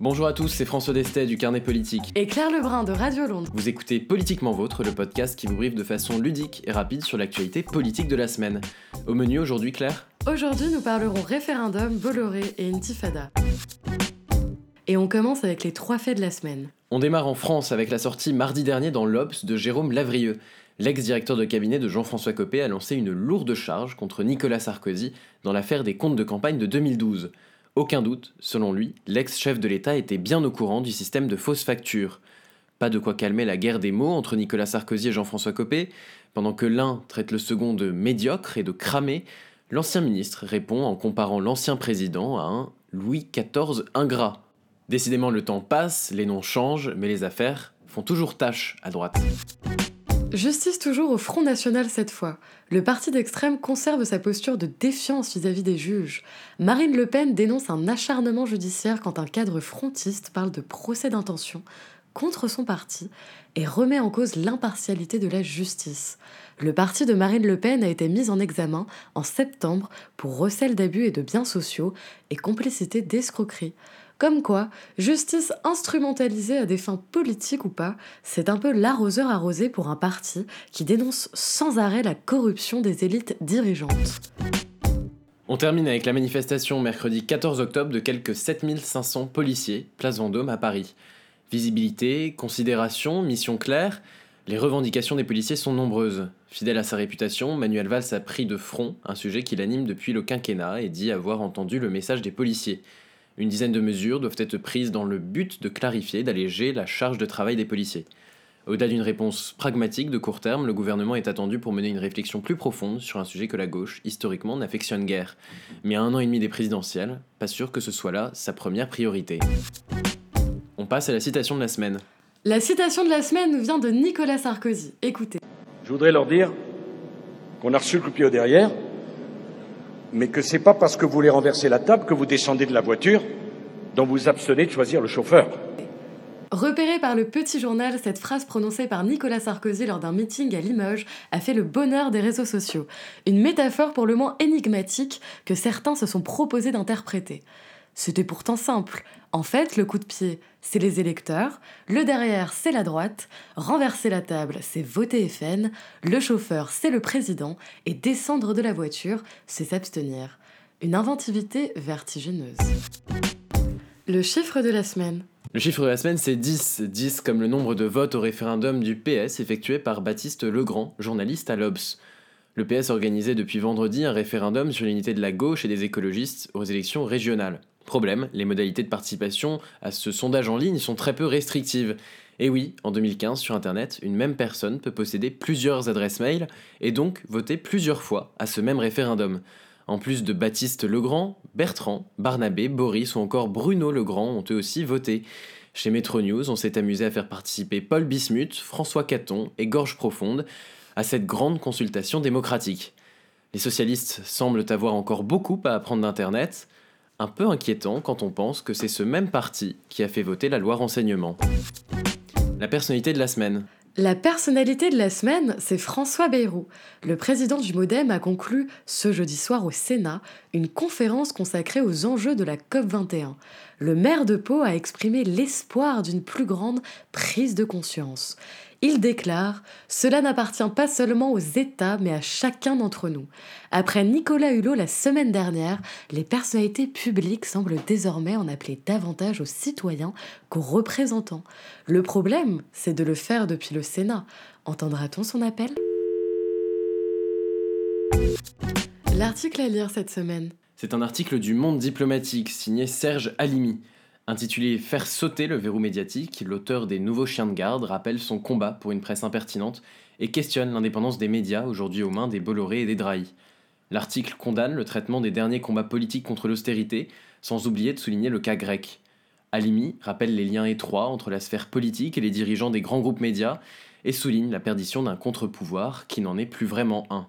Bonjour à tous, c'est François Destet du Carnet Politique. Et Claire Lebrun de Radio Londres. Vous écoutez Politiquement Vôtre, le podcast qui vous briefe de façon ludique et rapide sur l'actualité politique de la semaine. Au menu aujourd'hui, Claire Aujourd'hui, nous parlerons référendum, Bolloré et Intifada. Et on commence avec les trois faits de la semaine. On démarre en France avec la sortie mardi dernier dans l'Obs de Jérôme Lavrieux. L'ex-directeur de cabinet de Jean-François Copé a lancé une lourde charge contre Nicolas Sarkozy dans l'affaire des comptes de campagne de 2012. Aucun doute, selon lui, l'ex-chef de l'État était bien au courant du système de fausses factures. Pas de quoi calmer la guerre des mots entre Nicolas Sarkozy et Jean-François Copé. Pendant que l'un traite le second de médiocre et de cramé, l'ancien ministre répond en comparant l'ancien président à un Louis XIV ingrat. Décidément, le temps passe, les noms changent, mais les affaires font toujours tâche à droite. Justice toujours au Front National cette fois. Le parti d'extrême conserve sa posture de défiance vis-à-vis des juges. Marine Le Pen dénonce un acharnement judiciaire quand un cadre frontiste parle de procès d'intention contre son parti et remet en cause l'impartialité de la justice. Le parti de Marine Le Pen a été mis en examen en septembre pour recel d'abus et de biens sociaux et complicité d'escroquerie. Comme quoi, justice instrumentalisée à des fins politiques ou pas, c'est un peu l'arroseur arrosé pour un parti qui dénonce sans arrêt la corruption des élites dirigeantes. On termine avec la manifestation mercredi 14 octobre de quelques 7500 policiers, place Vendôme à Paris. Visibilité, considération, mission claire, les revendications des policiers sont nombreuses. Fidèle à sa réputation, Manuel Valls a pris de front un sujet qu'il anime depuis le quinquennat et dit avoir entendu le message des policiers. Une dizaine de mesures doivent être prises dans le but de clarifier, d'alléger la charge de travail des policiers. Au-delà d'une réponse pragmatique de court terme, le gouvernement est attendu pour mener une réflexion plus profonde sur un sujet que la gauche, historiquement, n'affectionne guère. Mais à un an et demi des présidentielles, pas sûr que ce soit là sa première priorité. On passe à la citation de la semaine. La citation de la semaine nous vient de Nicolas Sarkozy. Écoutez. Je voudrais leur dire qu'on a reçu le coup de pied au derrière, mais que c'est pas parce que vous voulez renverser la table que vous descendez de la voiture dont vous abstenez de choisir le chauffeur. Repérée par le petit journal, cette phrase prononcée par Nicolas Sarkozy lors d'un meeting à Limoges a fait le bonheur des réseaux sociaux. Une métaphore pour le moins énigmatique que certains se sont proposés d'interpréter. C'était pourtant simple. En fait, le coup de pied, c'est les électeurs, le derrière, c'est la droite, renverser la table, c'est voter FN, le chauffeur, c'est le président, et descendre de la voiture, c'est s'abstenir. Une inventivité vertigineuse. Le chiffre de la semaine. Le chiffre de la semaine, c'est 10. 10 comme le nombre de votes au référendum du PS effectué par Baptiste Legrand, journaliste à l'Obs. Le PS organisait depuis vendredi un référendum sur l'unité de la gauche et des écologistes aux élections régionales. Problème, les modalités de participation à ce sondage en ligne sont très peu restrictives. Et oui, en 2015, sur Internet, une même personne peut posséder plusieurs adresses mail et donc voter plusieurs fois à ce même référendum. En plus de Baptiste Legrand, Bertrand, Barnabé, Boris ou encore Bruno Legrand ont eux aussi voté. Chez Metro News, on s'est amusé à faire participer Paul Bismuth, François Caton et Gorge Profonde à cette grande consultation démocratique. Les socialistes semblent avoir encore beaucoup à apprendre d'Internet, un peu inquiétant quand on pense que c'est ce même parti qui a fait voter la loi renseignement. La personnalité de la semaine. La personnalité de la semaine, c'est François Bayrou. Le président du Modem a conclu ce jeudi soir au Sénat une conférence consacrée aux enjeux de la COP21. Le maire de Pau a exprimé l'espoir d'une plus grande prise de conscience. Il déclare Cela n'appartient pas seulement aux États, mais à chacun d'entre nous. Après Nicolas Hulot la semaine dernière, les personnalités publiques semblent désormais en appeler davantage aux citoyens qu'aux représentants. Le problème, c'est de le faire depuis le Sénat. Entendra-t-on son appel? L'article à lire cette semaine. C'est un article du Monde diplomatique signé Serge Halimi. Intitulé Faire sauter le verrou médiatique, l'auteur des Nouveaux chiens de garde rappelle son combat pour une presse impertinente et questionne l'indépendance des médias aujourd'hui aux mains des Bolloré et des Drahi. L'article condamne le traitement des derniers combats politiques contre l'austérité, sans oublier de souligner le cas grec. Alimi rappelle les liens étroits entre la sphère politique et les dirigeants des grands groupes médias et souligne la perdition d'un contre-pouvoir qui n'en est plus vraiment un.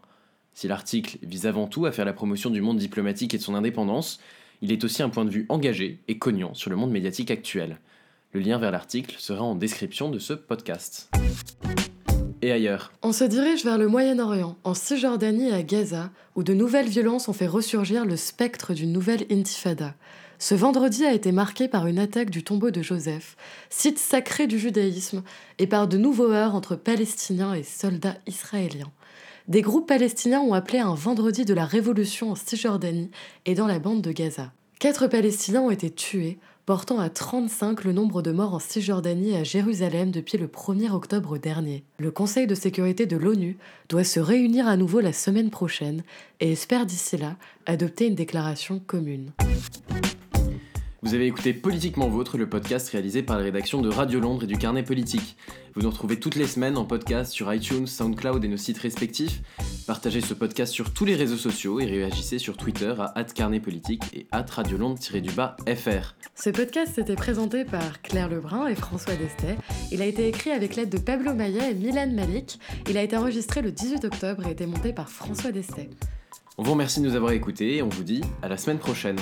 Si l'article vise avant tout à faire la promotion du monde diplomatique et de son indépendance, il est aussi un point de vue engagé et cognant sur le monde médiatique actuel. Le lien vers l'article sera en description de ce podcast. Et ailleurs On se dirige vers le Moyen-Orient, en Cisjordanie et à Gaza, où de nouvelles violences ont fait ressurgir le spectre d'une nouvelle intifada. Ce vendredi a été marqué par une attaque du tombeau de Joseph, site sacré du judaïsme, et par de nouveaux heurts entre Palestiniens et soldats israéliens. Des groupes palestiniens ont appelé un vendredi de la révolution en Cisjordanie et dans la bande de Gaza. Quatre Palestiniens ont été tués, portant à 35 le nombre de morts en Cisjordanie et à Jérusalem depuis le 1er octobre dernier. Le Conseil de sécurité de l'ONU doit se réunir à nouveau la semaine prochaine et espère d'ici là adopter une déclaration commune. Vous avez écouté Politiquement Vôtre, le podcast réalisé par la rédaction de Radio Londres et du Carnet Politique. Vous nous retrouvez toutes les semaines en podcast sur iTunes, SoundCloud et nos sites respectifs. Partagez ce podcast sur tous les réseaux sociaux et réagissez sur Twitter à @carnetpolitique et @radiolondres-fr. Ce podcast était présenté par Claire Lebrun et François Destet. Il a été écrit avec l'aide de Pablo Maya et Milan Malik. Il a été enregistré le 18 octobre et été monté par François Destet. On vous remercie de nous avoir écoutés et on vous dit à la semaine prochaine.